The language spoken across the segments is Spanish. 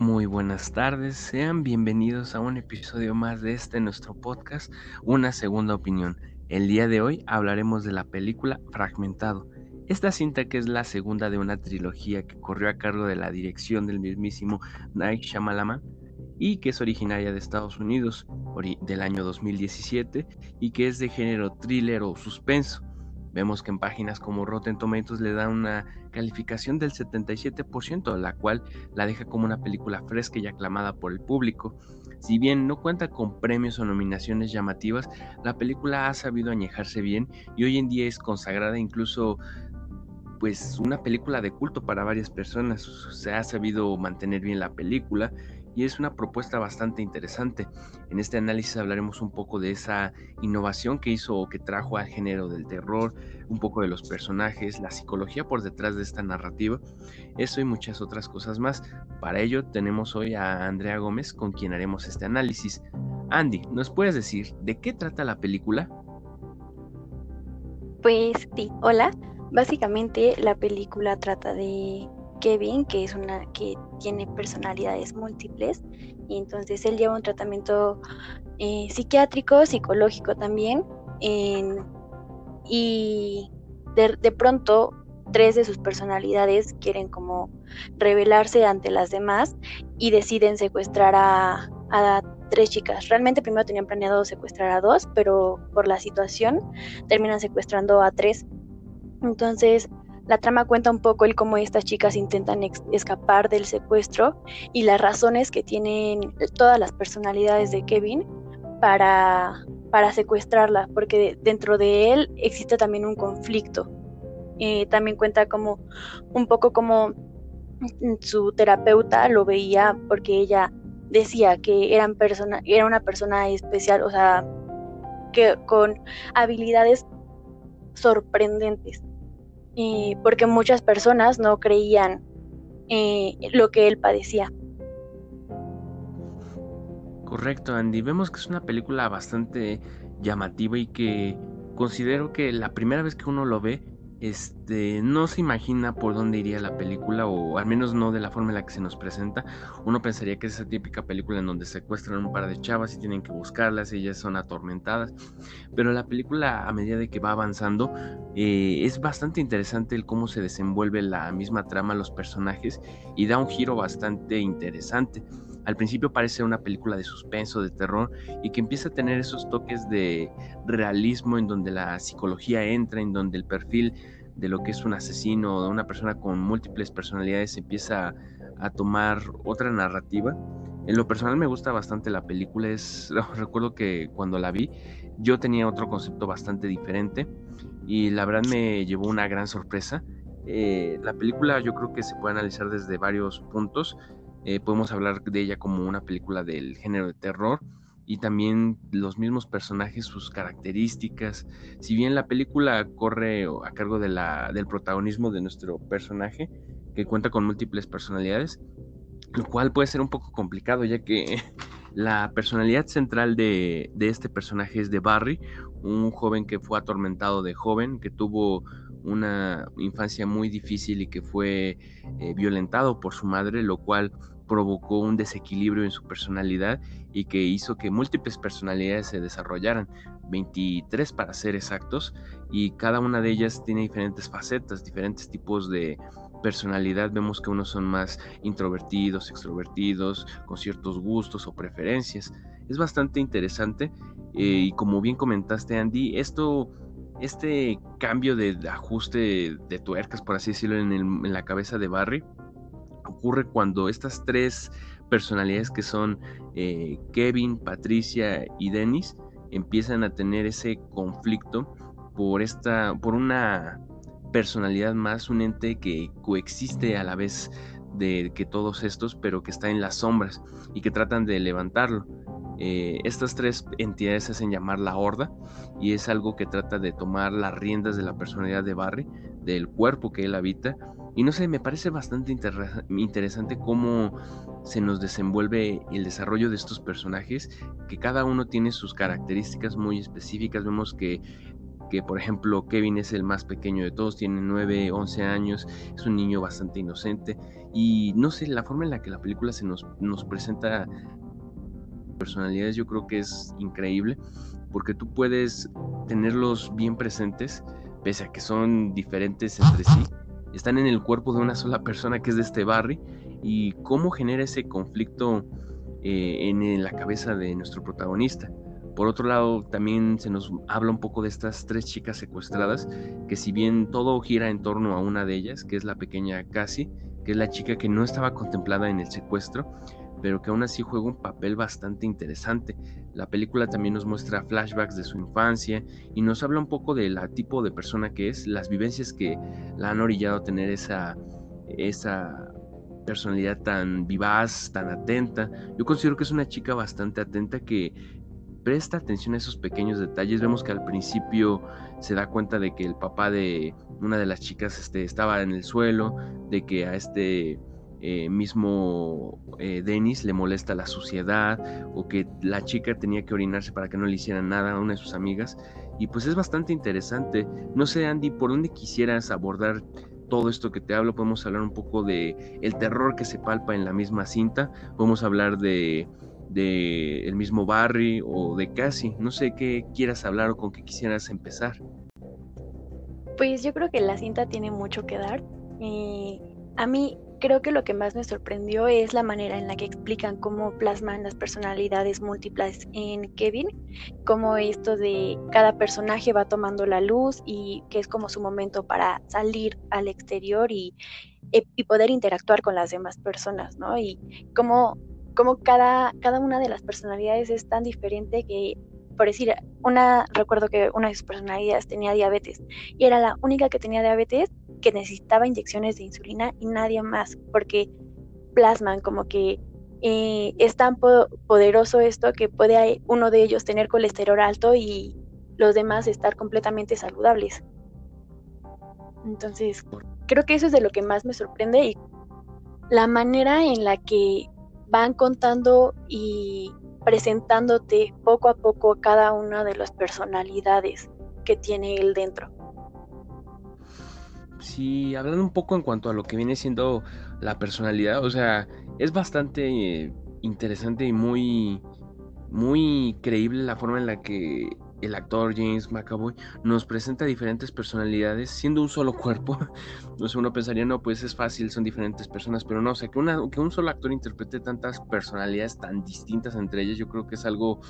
Muy buenas tardes, sean bienvenidos a un episodio más de este nuestro podcast, Una Segunda Opinión. El día de hoy hablaremos de la película Fragmentado. Esta cinta que es la segunda de una trilogía que corrió a cargo de la dirección del mismísimo Night Shyamalan y que es originaria de Estados Unidos del año 2017 y que es de género thriller o suspenso. Vemos que en páginas como Rotten Tomatoes le da una calificación del 77%, la cual la deja como una película fresca y aclamada por el público. Si bien no cuenta con premios o nominaciones llamativas, la película ha sabido añejarse bien y hoy en día es consagrada incluso pues una película de culto para varias personas. Se ha sabido mantener bien la película y es una propuesta bastante interesante. En este análisis hablaremos un poco de esa innovación que hizo o que trajo al género del terror, un poco de los personajes, la psicología por detrás de esta narrativa, eso y muchas otras cosas más. Para ello tenemos hoy a Andrea Gómez con quien haremos este análisis. Andy, ¿nos puedes decir de qué trata la película? Pues sí, hola. Básicamente la película trata de Kevin, que es una que tiene personalidades múltiples, y entonces él lleva un tratamiento eh, psiquiátrico, psicológico también, y de, pronto tres de sus personalidades quieren como rebelarse ante las demás y deciden secuestrar a, a tres chicas. Realmente primero tenían planeado secuestrar a dos, pero por la situación terminan secuestrando a tres. Entonces, la trama cuenta un poco el cómo estas chicas intentan escapar del secuestro y las razones que tienen todas las personalidades de Kevin para, para secuestrarla, porque dentro de él existe también un conflicto. Eh, también cuenta como un poco como su terapeuta lo veía porque ella decía que era una persona especial, o sea, que con habilidades sorprendentes porque muchas personas no creían eh, lo que él padecía. Correcto, Andy. Vemos que es una película bastante llamativa y que considero que la primera vez que uno lo ve este, no se imagina por dónde iría la película, o al menos no de la forma en la que se nos presenta. Uno pensaría que es esa típica película en donde secuestran un par de chavas y tienen que buscarlas, ellas son atormentadas. Pero la película, a medida de que va avanzando, eh, es bastante interesante el cómo se desenvuelve la misma trama, los personajes, y da un giro bastante interesante. Al principio parece una película de suspenso, de terror, y que empieza a tener esos toques de realismo en donde la psicología entra, en donde el perfil de lo que es un asesino o de una persona con múltiples personalidades empieza a tomar otra narrativa. En lo personal me gusta bastante la película, es, recuerdo que cuando la vi yo tenía otro concepto bastante diferente y la verdad me llevó una gran sorpresa. Eh, la película yo creo que se puede analizar desde varios puntos. Eh, podemos hablar de ella como una película del género de terror y también los mismos personajes, sus características. Si bien la película corre a cargo de la, del protagonismo de nuestro personaje, que cuenta con múltiples personalidades, lo cual puede ser un poco complicado ya que la personalidad central de, de este personaje es de Barry, un joven que fue atormentado de joven, que tuvo una infancia muy difícil y que fue eh, violentado por su madre, lo cual provocó un desequilibrio en su personalidad y que hizo que múltiples personalidades se desarrollaran, 23 para ser exactos, y cada una de ellas tiene diferentes facetas, diferentes tipos de personalidad. Vemos que unos son más introvertidos, extrovertidos, con ciertos gustos o preferencias. Es bastante interesante eh, y como bien comentaste Andy, esto este cambio de ajuste de tuercas, por así decirlo, en, la cabeza de Barry, ocurre cuando estas tres personalidades que son eh, Kevin, Patricia y Dennis empiezan a tener ese conflicto por esta, por una personalidad más, un ente que coexiste a la vez de que todos estos, pero que está en las sombras y que tratan de levantarlo. Eh, estas tres entidades se hacen llamar la Horda y es algo que trata de tomar las riendas de la personalidad de Barry, del cuerpo que él habita. Y no sé, me parece bastante interesante cómo se nos desenvuelve el desarrollo de estos personajes, que cada uno tiene sus características muy específicas. Vemos que que por ejemplo Kevin es el más pequeño de todos, tiene 9, 11 años, es un niño bastante inocente y no sé, la forma en la que la película se nos, nos presenta personalidades yo creo que es increíble porque tú puedes tenerlos bien presentes pese a que son diferentes entre sí, están en el cuerpo de una sola persona que es de este Barry y cómo genera ese conflicto eh, en la cabeza de nuestro protagonista. Por otro lado, también se nos habla un poco de estas tres chicas secuestradas, que si bien todo gira en torno a una de ellas, que es la pequeña Cassie, que es la chica que no estaba contemplada en el secuestro, pero que aún así juega un papel bastante interesante. La película también nos muestra flashbacks de su infancia y nos habla un poco del tipo de persona que es, las vivencias que la han orillado a tener esa, esa personalidad tan vivaz, tan atenta. Yo considero que es una chica bastante atenta que presta atención a esos pequeños detalles. Vemos que al principio se da cuenta de que el papá de una de las chicas este, estaba en el suelo, de que a este eh, mismo eh, Dennis le molesta la suciedad o que la chica tenía que orinarse para que no le hicieran nada a una de sus amigas. Y pues es bastante interesante. No sé, Andy, por dónde quisieras abordar todo esto que te hablo. Podemos hablar un poco de el terror que se palpa en la misma cinta. Podemos hablar de de el mismo Barry o de Cassie. No sé qué quieras hablar o con qué quisieras empezar. Pues yo creo que la cinta tiene mucho que dar. y a mí creo que lo que más me sorprendió es la manera en la que explican cómo plasman las personalidades múltiples en Kevin, cómo esto de cada personaje va tomando la luz y que es como su momento para salir al exterior y, y poder interactuar con las demás personas, ¿no? Y cómo como cada, cada una de las personalidades es tan diferente que, por decir, una, recuerdo que una de sus personalidades tenía diabetes y era la única que tenía diabetes que necesitaba inyecciones de insulina y nadie más, porque plasman como que eh, es tan poderoso esto que puede uno de ellos tener colesterol alto y los demás estar completamente saludables. Entonces, creo que eso es de lo que más me sorprende y la manera en la que van contando y presentándote poco a poco cada una de las personalidades que tiene él dentro. Sí, hablando un poco en cuanto a lo que viene siendo la personalidad, o sea, es bastante eh, interesante y muy, muy creíble la forma en la que el actor James McAvoy nos presenta diferentes personalidades siendo un solo cuerpo. No uno pensaría, no, pues es fácil, son diferentes personas, pero no, o sea, que, una, que un solo actor interprete tantas personalidades tan distintas entre ellas, yo creo que es algo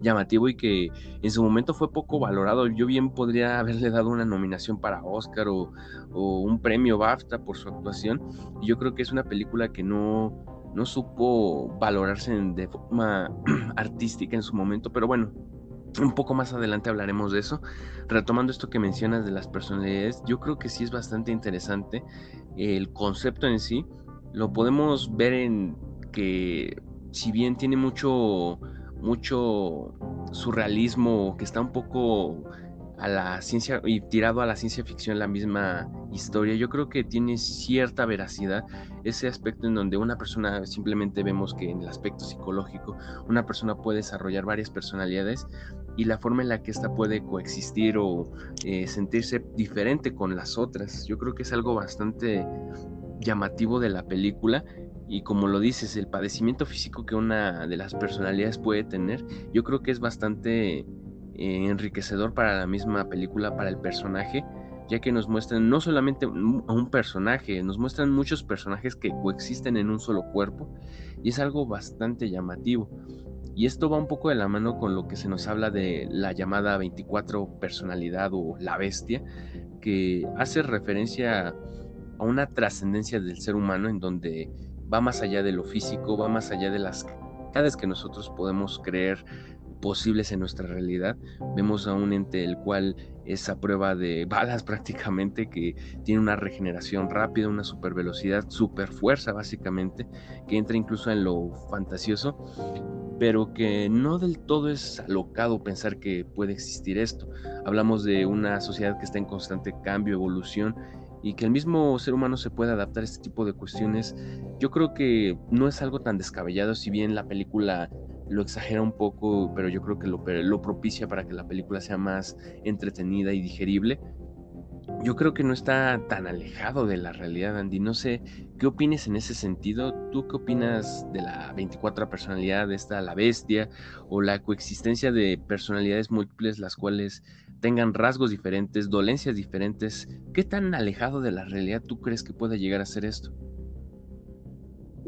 llamativo y que en su momento fue poco valorado. Yo bien podría haberle dado una nominación para Oscar o, o un premio BAFTA por su actuación. Y yo creo que es una película que no, no supo valorarse de forma artística en su momento, pero bueno, un poco más adelante hablaremos de eso. Retomando esto que mencionas de las personalidades, yo creo que sí es bastante interesante el concepto en sí. Lo podemos ver en que si bien tiene mucho mucho surrealismo que está un poco a la ciencia y tirado a la ciencia ficción la misma historia, yo creo que tiene cierta veracidad ese aspecto en donde una persona simplemente vemos que en el aspecto psicológico una persona puede desarrollar varias personalidades y la forma en la que ésta puede coexistir o eh, sentirse diferente con las otras. Yo creo que es algo bastante llamativo de la película y como lo dices, el padecimiento físico que una de las personalidades puede tener, yo creo que es bastante eh, enriquecedor para la misma película, para el personaje, ya que nos muestran no solamente a un personaje, nos muestran muchos personajes que coexisten en un solo cuerpo y es algo bastante llamativo. Y esto va un poco de la mano con lo que se nos habla de la llamada 24 personalidad o la bestia, que hace referencia a una trascendencia del ser humano en donde va más allá de lo físico, va más allá de las que nosotros podemos creer posibles en nuestra realidad. Vemos a un ente el cual es a prueba de balas prácticamente, que tiene una regeneración rápida, una super velocidad, super fuerza básicamente, que entra incluso en lo fantasioso, pero que no del todo es alocado pensar que puede existir esto. Hablamos de una sociedad que está en constante cambio, evolución, y que el mismo ser humano se pueda adaptar a este tipo de cuestiones, yo creo que no es algo tan descabellado, si bien la película lo exagera un poco, pero yo creo que lo, propicia para que la película sea más entretenida y digerible yo creo que no está tan alejado de la realidad, Andy. No sé, ¿qué opinas en ese sentido? ¿Tú qué opinas de la 24 personalidad de esta, la bestia, o la coexistencia de personalidades múltiples, las cuales tengan rasgos diferentes, dolencias diferentes? ¿Qué tan alejado de la realidad tú crees que puede llegar a ser esto?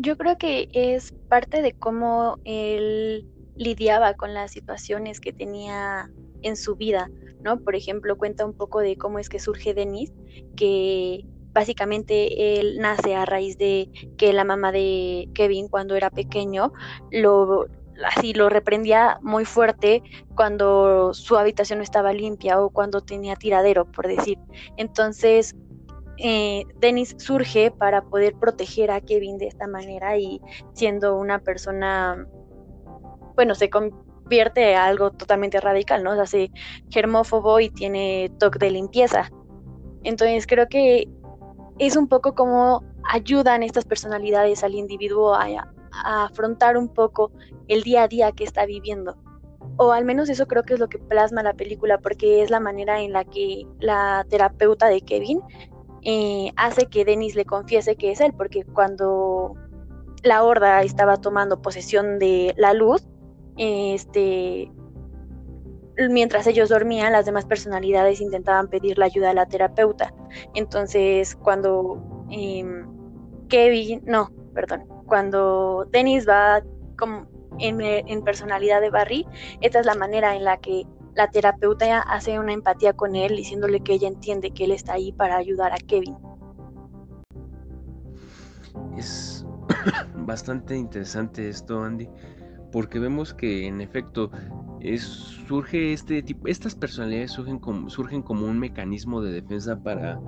Yo creo que es parte de cómo él lidiaba con las situaciones que tenía en su vida ¿no? Por ejemplo, cuenta un poco de cómo es que surge Denis, que básicamente él nace a raíz de que la mamá de Kevin cuando era pequeño lo así lo reprendía muy fuerte cuando su habitación no estaba limpia o cuando tenía tiradero, por decir. Entonces, eh, Dennis surge para poder proteger a Kevin de esta manera y siendo una persona, bueno, se, convierte a algo totalmente radical, ¿no? O sea, se germófobo y tiene toque de limpieza. Entonces creo que es un poco como ayudan estas personalidades al individuo a, afrontar un poco el día a día que está viviendo. O al menos eso creo que es lo que plasma la película, porque es la manera en la que la terapeuta de Kevin eh, hace que Dennis le confiese que es él, porque cuando la horda estaba tomando posesión de la luz, este, mientras ellos dormían, las demás personalidades intentaban pedir la ayuda a la terapeuta. Entonces, cuando em, Kevin, no, perdón, cuando Dennis va como en, personalidad de Barry, esta es la manera en la que la terapeuta hace una empatía con él, diciéndole que ella entiende que él está ahí para ayudar a Kevin. Es bastante interesante esto, Andy porque vemos que en efecto surge este tipo, estas personalidades surgen como, surgen como un mecanismo de defensa para,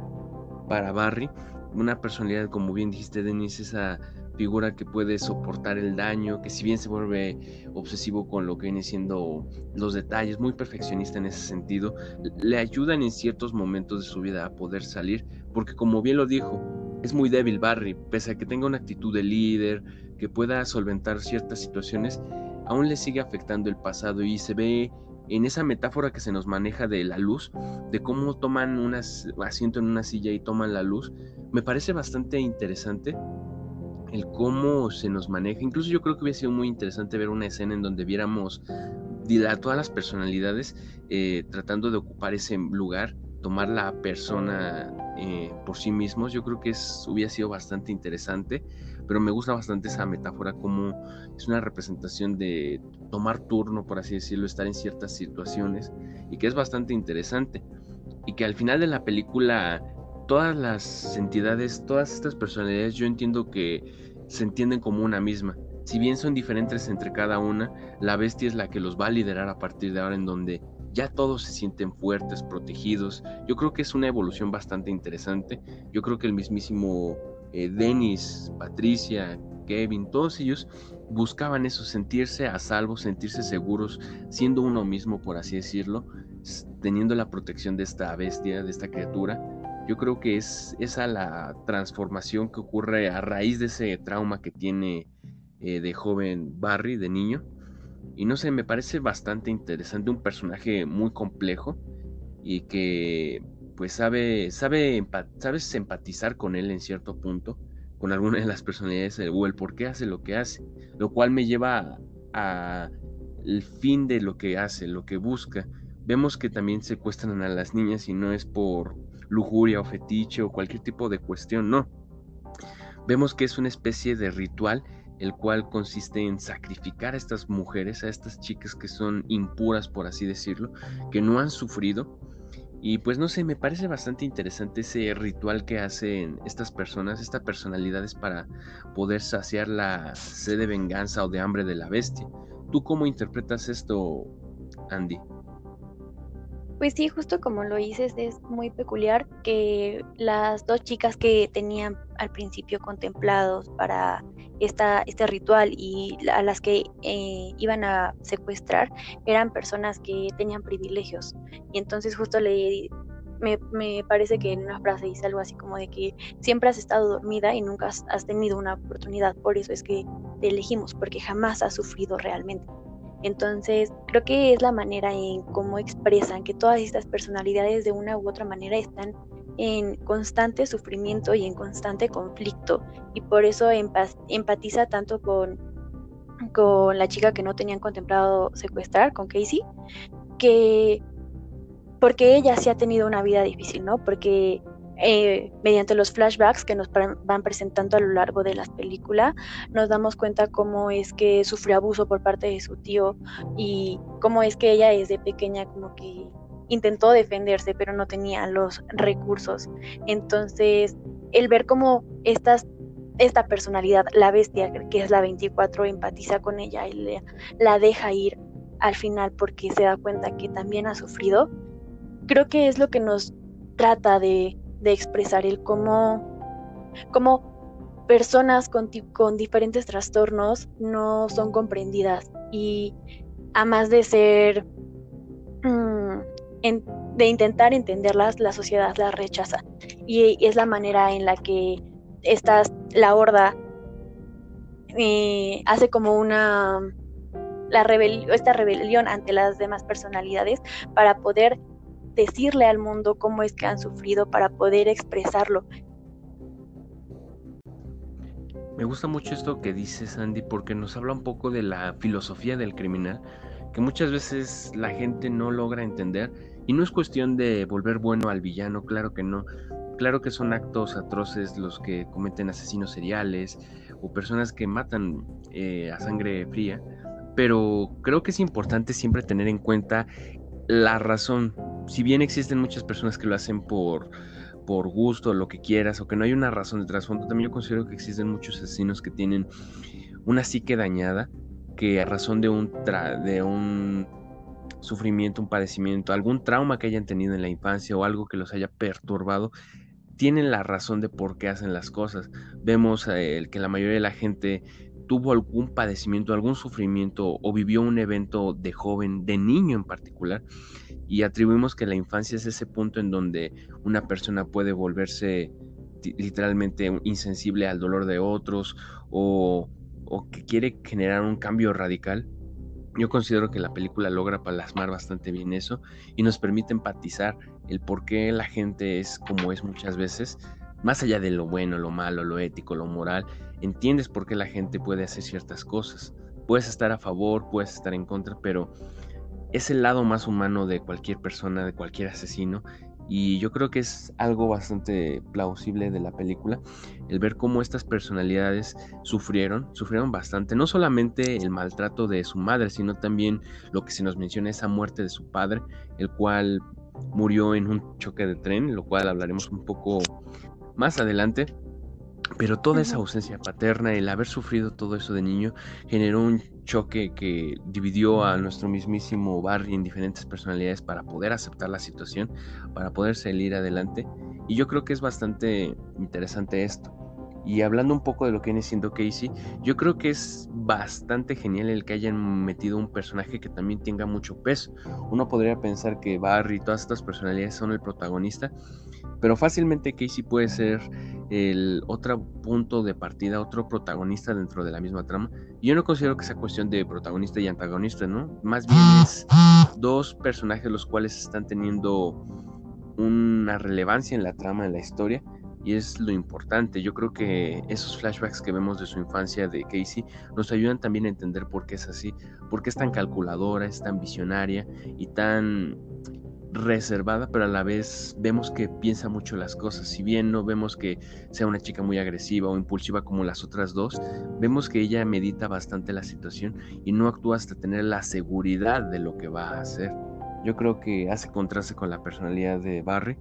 para Barry, una personalidad como bien dijiste Denise, esa figura que puede soportar el daño, que si bien se vuelve obsesivo con lo que viene siendo los detalles, muy perfeccionista en ese sentido, le ayudan en ciertos momentos de su vida a poder salir, porque como bien lo dijo, es muy débil Barry, pese a que tenga una actitud de líder, que pueda solventar ciertas situaciones, aún le sigue afectando el pasado y se ve en esa metáfora que se nos maneja de la luz, de cómo toman un asiento en una silla y toman la luz, me parece bastante interesante el cómo se nos maneja. Incluso yo creo que hubiera sido muy interesante ver una escena en donde viéramos a todas las personalidades eh, tratando de ocupar ese lugar, tomar la persona eh, por sí mismos. Yo creo que hubiera sido bastante interesante pero me gusta bastante esa metáfora como es una representación de tomar turno, por así decirlo, estar en ciertas situaciones y que es bastante interesante y que al final de la película todas las entidades, todas estas personalidades yo entiendo que se entienden como una misma. Si bien son diferentes entre cada una, la bestia es la que los va a liderar a partir de ahora en donde ya todos se sienten fuertes, protegidos. Yo creo que es una evolución bastante interesante. Yo creo que el mismísimo eh, Dennis, Patricia, Kevin, todos ellos buscaban eso, sentirse a salvo, sentirse seguros, siendo uno mismo, por así decirlo, teniendo la protección de esta bestia, de esta criatura. Yo creo que es esa la transformación que ocurre a raíz de ese trauma que tiene eh, de joven Barry, de niño. Y no sé, me parece bastante interesante, un personaje muy complejo y que pues sabe, sabe sabes empatizar con él en cierto punto, con alguna de las personalidades o el por qué hace lo que hace, lo cual me lleva a, el fin de lo que hace, lo que busca. Vemos que también secuestran a las niñas y no es por lujuria o fetiche o cualquier tipo de cuestión, no. Vemos que es una especie de ritual el cual consiste en sacrificar a estas mujeres, a estas chicas que son impuras, por así decirlo, que no han sufrido, y pues no sé, me parece bastante interesante ese ritual que hacen estas personas, estas personalidades para poder saciar la sed de venganza o de hambre de la bestia. ¿Tú cómo interpretas esto, Andy? Pues sí, justo como lo dices, es muy peculiar que las dos chicas que tenían al principio contemplados para esta, este ritual y a las que eh, iban a secuestrar eran personas que tenían privilegios. Y entonces justo le me, me, parece que en una frase dice algo así como de que siempre has estado dormida y nunca has, has, tenido una oportunidad, por eso es que te elegimos, porque jamás has sufrido realmente. Entonces, creo que es la manera en cómo expresan que todas estas personalidades de una u otra manera están en constante sufrimiento y en constante conflicto y por eso empatiza tanto con, con la chica que no tenían contemplado secuestrar, con Casey, que porque ella sí ha tenido una vida difícil, ¿no? Porque eh, mediante los flashbacks que nos van presentando a lo largo de las películas, nos damos cuenta cómo es que sufrió abuso por parte de su tío y cómo es que ella desde pequeña como que intentó defenderse, pero no tenía los recursos. Entonces, el ver cómo estas, esta personalidad, la bestia, que es la 24, empatiza con ella y la deja ir al final porque se da cuenta que también ha sufrido, creo que es lo que nos trata de, de expresar el cómo, cómo personas con, con, diferentes trastornos no son comprendidas y a más de ser, mm, de intentar entenderlas, la sociedad las rechaza. Y es la manera en la que la horda eh, hace como una la esta rebelión ante las demás personalidades para poder decirle al mundo cómo es que han sufrido para poder expresarlo. Me gusta mucho esto que dice Sandy porque nos habla un poco de la filosofía del criminal que muchas veces la gente no logra entender y no es cuestión de volver bueno al villano, claro que no. Claro que son actos atroces los que cometen asesinos seriales o personas que matan eh, a sangre fría, pero creo que es importante siempre tener en cuenta la razón. Si bien existen muchas personas que lo hacen por, por gusto, lo que quieras, o que no hay una razón de trasfondo, también yo considero que existen muchos asesinos que tienen una psique dañada, que a razón de un, de un sufrimiento, un padecimiento, algún trauma que hayan tenido en la infancia o algo que los haya perturbado, tienen la razón de por qué hacen las cosas. Vemos eh, que la mayoría de la gente tuvo algún padecimiento, algún sufrimiento o vivió un evento de joven, de niño en particular, y atribuimos que la infancia es ese punto en donde una persona puede volverse literalmente insensible al dolor de otros o, que quiere generar un cambio radical. Yo considero que la película logra plasmar bastante bien eso y nos permite empatizar el por qué la gente es como es muchas veces, más allá de lo bueno, lo malo, lo ético, lo moral, entiendes por qué la gente puede hacer ciertas cosas. Puedes estar a favor, puedes estar en contra, pero es el lado más humano de cualquier persona, de cualquier asesino. Y yo creo que es algo bastante plausible de la película, el ver cómo estas personalidades sufrieron, sufrieron bastante, no solamente el maltrato de su madre, sino también lo que se nos menciona, esa muerte de su padre, el cual murió en un choque de tren, lo cual hablaremos un poco más adelante. Pero toda esa ausencia paterna, el haber sufrido todo eso de niño, generó un choque que dividió a nuestro mismísimo Barry en diferentes personalidades para poder aceptar la situación, para poder salir adelante. Y yo creo que es bastante interesante esto. Y hablando un poco de lo que viene siendo Casey, yo creo que es bastante genial el que hayan metido un personaje que también tenga mucho peso. Uno podría pensar que Barry y todas estas personalidades son el protagonista, pero fácilmente Casey puede ser el otro punto de partida, otro protagonista dentro de la misma trama. Yo no considero que sea cuestión de protagonista y antagonista, ¿no? Más bien es dos personajes los cuales están teniendo una relevancia en la trama, en la historia, y es lo importante. Yo creo que esos flashbacks que vemos de su infancia de Casey nos ayudan también a entender por qué es así, por qué es tan calculadora, es tan visionaria y tan reservada, pero a la vez vemos que piensa mucho las cosas. Si bien no vemos que sea una chica muy agresiva o impulsiva como las otras dos, vemos que ella medita bastante la situación y no actúa hasta tener la seguridad de lo que va a hacer. Yo creo que hace contraste con la personalidad de Barry.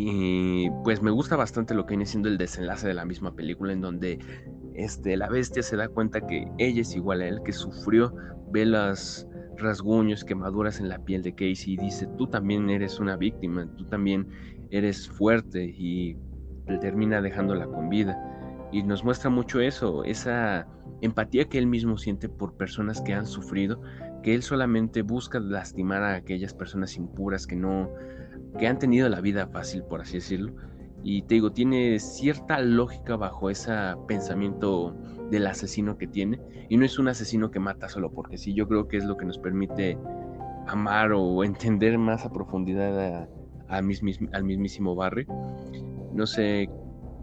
Y pues me gusta bastante lo que viene siendo el desenlace de la misma película, en donde este, la bestia se da cuenta que ella es igual a él, que sufrió, ve las, rasguños, quemaduras en la piel de Casey y dice, tú también eres una víctima, tú también eres fuerte y termina dejándola con vida. Y nos muestra mucho eso, esa empatía que él mismo siente por personas que han sufrido, que él solamente busca lastimar a aquellas personas impuras que no, que han tenido la vida fácil, por así decirlo, Y te digo, tiene cierta lógica bajo ese pensamiento del asesino que tiene. Y no es un asesino que mata solo porque sí, yo creo que es lo que nos permite amar o entender más a profundidad al mismísimo Barry. No sé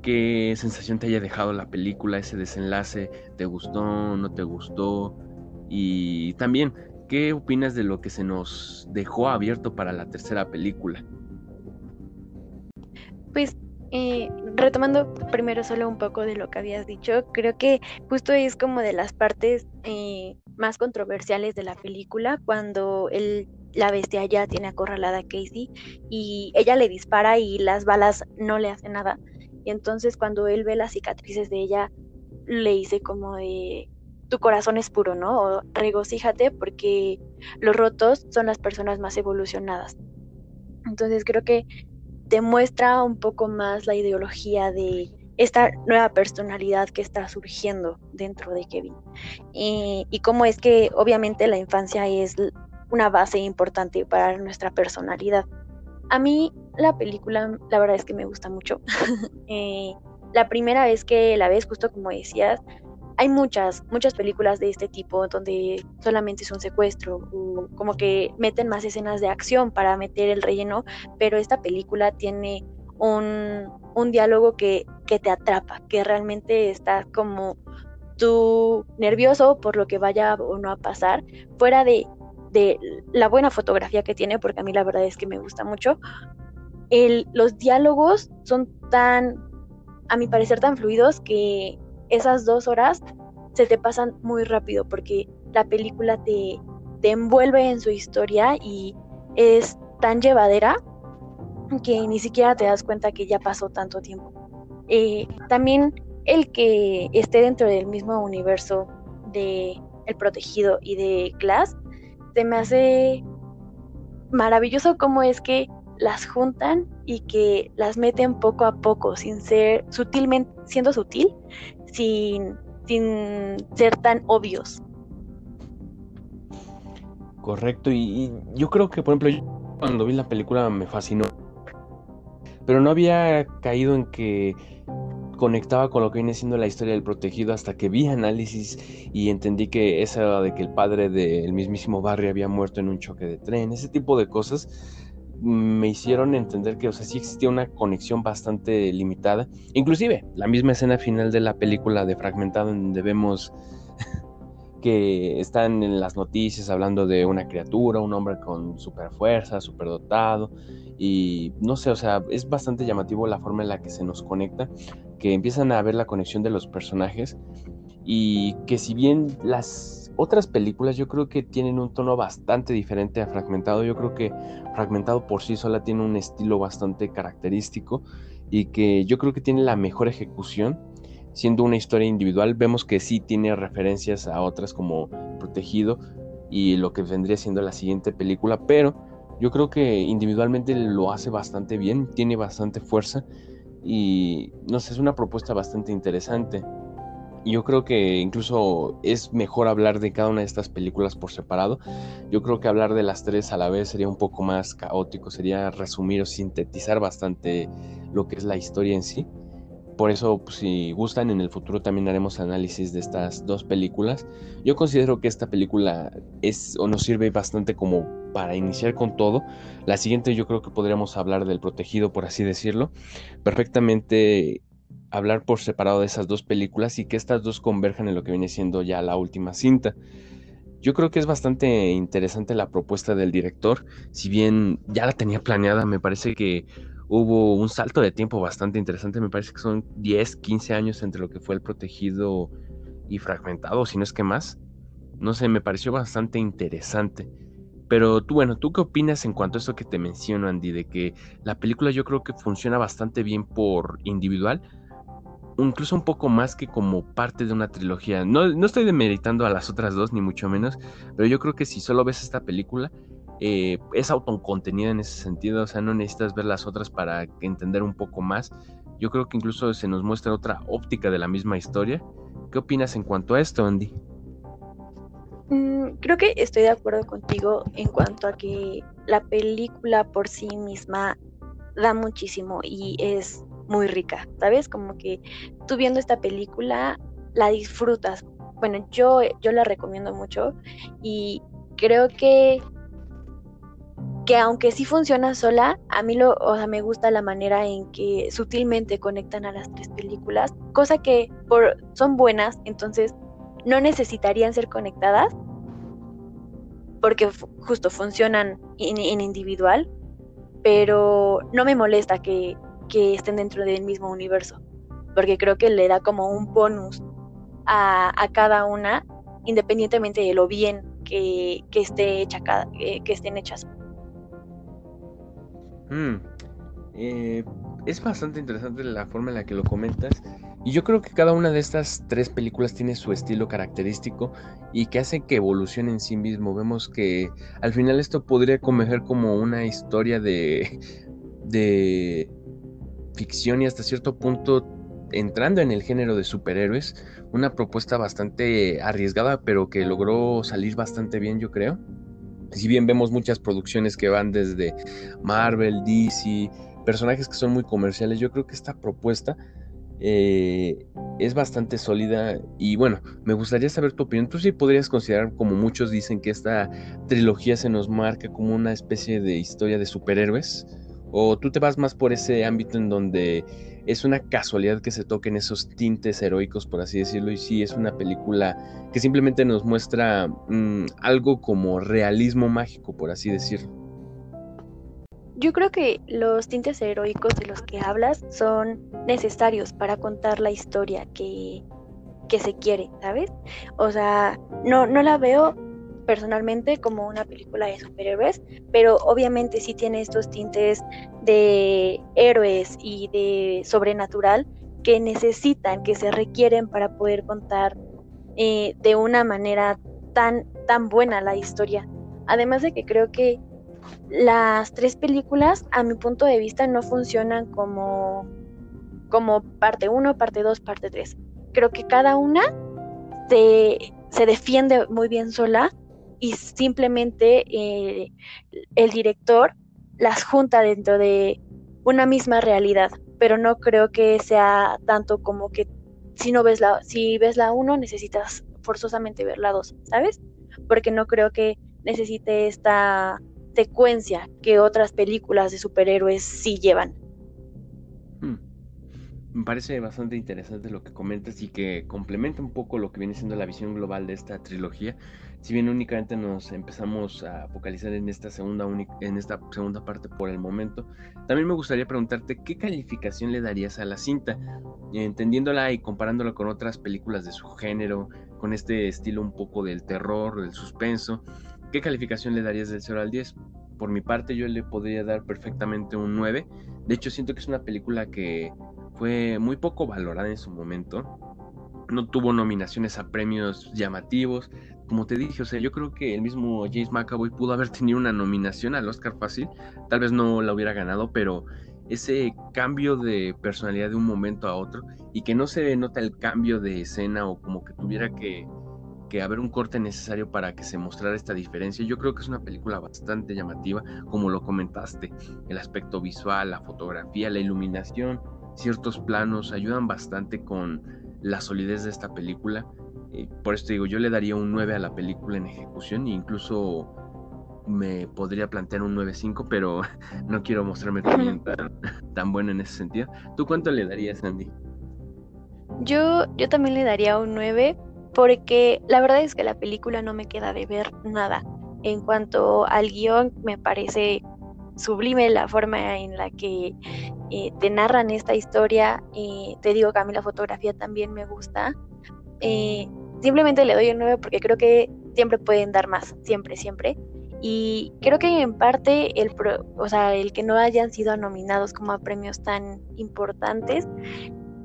qué sensación te haya dejado la película, ese desenlace, ¿te gustó, no te gustó? Y también, ¿qué opinas de lo que se nos dejó abierto para la tercera película? Pues eh, retomando primero solo un poco de lo que habías dicho, creo que justo es como de las partes eh, más controversiales de la película, cuando el, la bestia ya tiene acorralada a Casey y ella le dispara y las balas no le hacen nada. Y entonces cuando él ve las cicatrices de ella, le dice como de, tu corazón es puro, ¿no? O regocíjate porque los rotos son las personas más evolucionadas. Entonces creo que demuestra un poco más la ideología de esta nueva personalidad que está surgiendo dentro de Kevin. Y, cómo es que obviamente la infancia es una base importante para nuestra personalidad. A mí la película, la verdad es que me gusta mucho. Eh, la primera vez que la ves, justo como decías, hay muchas, muchas películas de este tipo donde solamente es un secuestro o como que meten más escenas de acción para meter el relleno, pero esta película tiene un, un diálogo que, que te atrapa, que realmente está como tú nervioso por lo que vaya o no a pasar, fuera de de la buena fotografía que tiene, porque a mí la verdad es que me gusta mucho. El, los diálogos son tan, a mi parecer, tan fluidos que esas dos horas se te pasan muy rápido porque la película te, te envuelve en su historia y es tan llevadera que ni siquiera te das cuenta que ya pasó tanto tiempo. Eh, también el que esté dentro del mismo universo de El Protegido y de Glass se me hace maravilloso cómo es que las juntan y que las meten poco a poco, sin ser sutilmente, siendo sutil, sin, sin ser tan obvios. Correcto, y, yo creo que, por ejemplo, yo cuando vi la película me fascinó, pero no había caído en que conectaba con lo que viene siendo la historia del protegido hasta que vi análisis y entendí que esa de que el padre del mismísimo Barry había muerto en un choque de tren, ese tipo de cosas me hicieron entender que, o sea, sí existía una conexión bastante limitada. Inclusive, la misma escena final de la película de Fragmentado, en donde vemos que están en las noticias hablando de una criatura, un hombre con super fuerza, super dotado, y no sé, o sea, es bastante llamativo la forma en la que se nos conecta, que empiezan a ver la conexión de los personajes y que si bien las otras películas yo creo que tienen un tono bastante diferente a Fragmentado, yo creo que Fragmentado por sí sola tiene un estilo bastante característico y que yo creo que tiene la mejor ejecución. Siendo una historia individual, vemos que sí tiene referencias a otras como Protegido y lo que vendría siendo la siguiente película, pero yo creo que individualmente lo hace bastante bien, tiene bastante fuerza y no sé, es una propuesta bastante interesante. Yo creo que incluso es mejor hablar de cada una de estas películas por separado. Yo creo que hablar de las tres a la vez sería un poco más caótico, sería resumir o sintetizar bastante lo que es la historia en sí. Por eso, pues, si gustan, en el futuro también haremos análisis de estas dos películas. Yo considero que esta película es o nos sirve bastante como para iniciar con todo. La siguiente yo creo que podríamos hablar del protegido, por así decirlo. Perfectamente hablar por separado de esas dos películas y que estas dos converjan en lo que viene siendo ya la última cinta. Yo creo que es bastante interesante la propuesta del director. Si bien ya la tenía planeada, me parece que hubo un salto de tiempo bastante interesante. Me parece que son 10, 15 años entre lo que fue el protegido y fragmentado, si no es que más. No sé, me pareció bastante interesante. Pero tú, bueno, ¿tú qué opinas en cuanto a eso que te menciono, Andy? De que la película yo creo que funciona bastante bien por individual, incluso un poco más que como parte de una trilogía. No, no estoy demeritando a las otras dos, ni mucho menos, pero yo creo que si solo ves esta película, eh, es autocontenida en ese sentido, o sea, no necesitas ver las otras para entender un poco más. Yo creo que incluso se nos muestra otra óptica de la misma historia. ¿Qué opinas en cuanto a esto, Andy? Mm, creo que estoy de acuerdo contigo en cuanto a que la película por sí misma da muchísimo y es muy rica, ¿sabes? Como que tú viendo esta película la disfrutas. Bueno, yo, yo la recomiendo mucho y creo que que aunque sí funciona sola, a mí lo, o sea, me gusta la manera en que sutilmente conectan a las tres películas, cosa que por, son buenas, entonces no necesitarían ser conectadas, porque justo funcionan en, individual, pero no me molesta que, estén dentro del mismo universo, porque creo que le da como un bonus a, cada una, independientemente de lo bien que, esté hecha que estén hechas. Mm, eh, es bastante interesante la forma en la que lo comentas. Y yo creo que cada una de estas tres películas tiene su estilo característico y que hace que evolucione en sí mismo. Vemos que al final esto podría converger como una historia de, de ficción y hasta cierto punto entrando en el género de superhéroes. Una propuesta bastante arriesgada, pero que logró salir bastante bien, yo creo si bien vemos muchas producciones que van desde Marvel, DC, personajes que son muy comerciales, yo creo que esta propuesta eh, es bastante sólida y bueno, me gustaría saber tu opinión. ¿Tú sí podrías considerar, como muchos dicen, que esta trilogía se nos marca como una especie de historia de superhéroes? ¿O tú te vas más por ese ámbito en donde es una casualidad que se toquen esos tintes heroicos, por así decirlo, y sí es una película que simplemente nos muestra mm, algo como realismo mágico, por así decirlo. Yo creo que los tintes heroicos de los que hablas son necesarios para contar la historia que, que se quiere, ¿sabes? O sea, no, no la veo personalmente como una película de superhéroes, pero obviamente sí tiene estos tintes de héroes y de sobrenatural que necesitan, que se requieren para poder contar eh, de una manera tan, tan buena la historia. Además de que creo que las tres películas, a mi punto de vista, no funcionan como, como parte 1, parte 2, parte 3. Creo que cada una se, se defiende muy bien sola y simplemente eh, el director las junta dentro de una misma realidad, pero no creo que sea tanto como que si no ves la, si ves la uno necesitas forzosamente ver la dos, ¿sabes? Porque no creo que necesite esta secuencia que otras películas de superhéroes sí llevan. Me parece bastante interesante lo que comentas y que complementa un poco lo que viene siendo la visión global de esta trilogía. Si bien únicamente nos empezamos a focalizar en esta segunda, en esta segunda parte por el momento, también me gustaría preguntarte qué calificación le darías a la cinta, entendiéndola y comparándola con otras películas de su género, con este estilo un poco del terror, del suspenso, ¿qué calificación le darías del 0 al 10? Por mi parte yo le podría dar perfectamente un 9, de hecho siento que es una película que fue muy poco valorada en su momento, no tuvo nominaciones a premios llamativos, como te dije, o sea, yo creo que el mismo James McAvoy pudo haber tenido una nominación al Oscar fácil, tal vez no la hubiera ganado, pero ese cambio de personalidad de un momento a otro y que no se nota el cambio de escena o como que tuviera que, que haber un corte necesario para que se mostrara esta diferencia. Yo creo que es una película bastante llamativa, como lo comentaste, el aspecto visual, la fotografía, la iluminación, ciertos planos ayudan bastante con la solidez de esta película por esto digo, yo le daría un 9 a la película en ejecución e incluso me podría plantear un 9.5, pero no quiero mostrarme también tan, bueno en ese sentido. ¿Tú cuánto le darías, Andy? Yo, yo también le daría un 9 porque la verdad es que la película no me queda de ver nada. En cuanto al guion, me parece sublime la forma en la que eh, te narran esta historia. Eh, te digo que a mí la fotografía también me gusta. Eh, simplemente le doy un 9 porque creo que siempre pueden dar más, siempre, siempre. Y creo que en parte el, o sea, el que no hayan sido nominados como a premios tan importantes,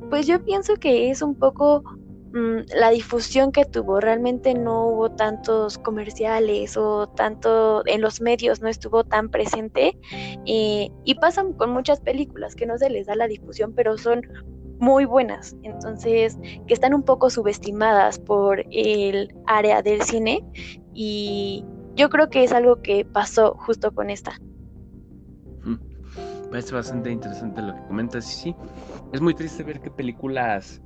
pues yo pienso que es un poco la difusión que tuvo. Realmente no hubo tantos comerciales o tanto en los medios no estuvo tan presente. Y pasan con muchas películas que no se les da la difusión, pero son muy buenas, entonces que están un poco subestimadas por el área del cine y yo creo que es algo que pasó justo con esta. parece bastante interesante lo que comentas. Y sí, es muy triste ver que películas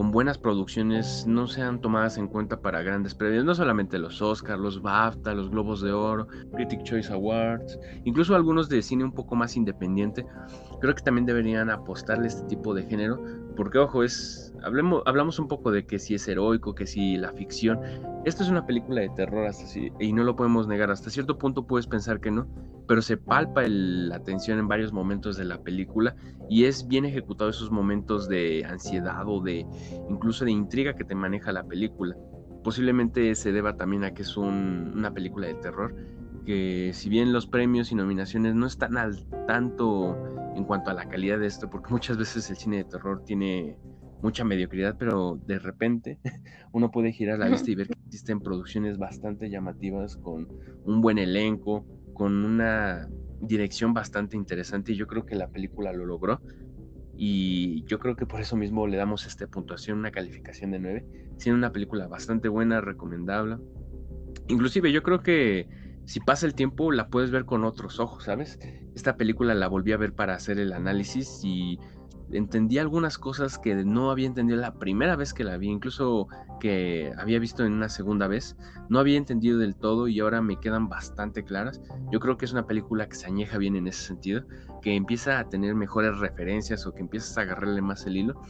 con buenas producciones no sean tomadas en cuenta para grandes premios, no solamente los Oscars, los BAFTA, los Globos de Oro, Critic Choice Awards, incluso algunos de cine un poco más independiente, creo que también deberían apostarle este tipo de género, porque ojo, es hablemos, hablamos un poco de que si es heroico, que si la ficción, esto es una película de terror y no lo podemos negar, hasta cierto punto puedes pensar que no, pero se palpa la tensión en varios momentos de la película y es bien ejecutado esos momentos de ansiedad o de incluso de intriga que te maneja la película. Posiblemente se deba también a que es una película de terror, que si bien los premios y nominaciones no están al tanto en cuanto a la calidad de esto, porque muchas veces el cine de terror tiene mucha mediocridad, pero de repente uno puede girar la vista y ver que existen producciones bastante llamativas con un buen elenco, con una dirección bastante interesante y yo creo que la película lo logró y yo creo que por eso mismo le damos esta puntuación, una calificación de 9, siendo una película bastante buena, recomendable. Inclusive yo creo que si pasa el tiempo la puedes ver con otros ojos, ¿sabes? Esta película la volví a ver para hacer el análisis y entendí algunas cosas que no había entendido la primera vez que la vi, incluso que había visto en una segunda vez, no había entendido del todo y ahora me quedan bastante claras. Yo creo que es una película que se añeja bien en ese sentido, que empieza a tener mejores referencias o que empiezas a agarrarle más el hilo.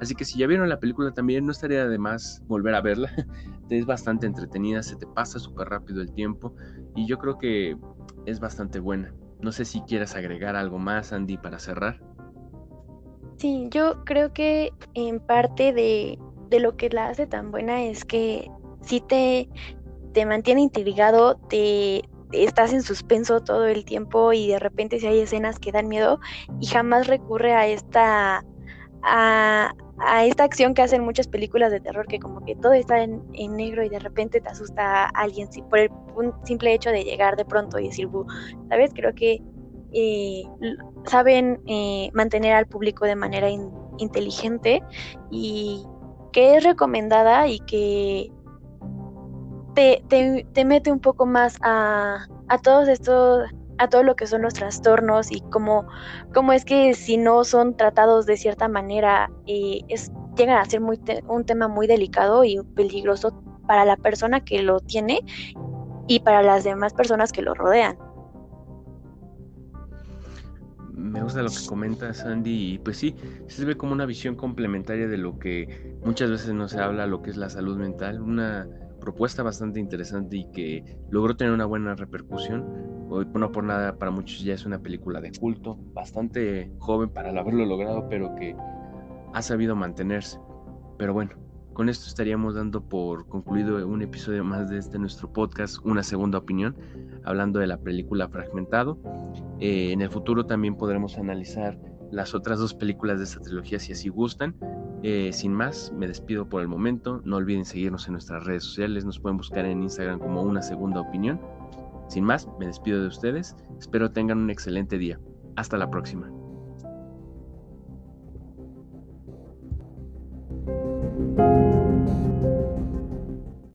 Así que si ya vieron la película también, no estaría de más volver a verla. es bastante entretenida, se te pasa súper rápido el tiempo y yo creo que es bastante buena. No sé si quieres agregar algo más, Andy, para cerrar. Sí, yo creo que en parte de, lo que la hace tan buena es que sí te, te mantiene intrigado, te, estás en suspenso todo el tiempo y de repente si hay escenas que dan miedo y jamás recurre a esta a, esta acción que hacen muchas películas de terror que como que todo está en, negro y de repente te asusta a alguien por el simple hecho de llegar de pronto y decir, ¿sabes? Creo que eh, saben eh, mantener al público de manera inteligente y que es recomendada y que te, te, mete un poco más a, a todos estos a todo lo que son los trastornos y cómo, cómo es que si no son tratados de cierta manera eh, es, llegan a ser muy un tema muy delicado y peligroso para la persona que lo tiene y para las demás personas que lo rodean me gusta lo que comenta Sandy y pues sí, se ve como una visión complementaria de lo que muchas veces no se habla, lo que es la salud mental, una propuesta bastante interesante y que logró tener una buena repercusión. Hoy, no por nada, para muchos ya es una película de culto, bastante joven para haberlo logrado, pero que ha sabido mantenerse. Pero bueno, con esto estaríamos dando por concluido un episodio más de este nuestro podcast, una segunda opinión, hablando de la película Fragmentado. Eh, en el futuro también podremos analizar las otras dos películas de esta trilogía si así gustan. Eh, sin más, me despido por el momento. No olviden seguirnos en nuestras redes sociales. Nos pueden buscar en Instagram como una segunda opinión. Sin más, me despido de ustedes. Espero tengan un excelente día. Hasta la próxima.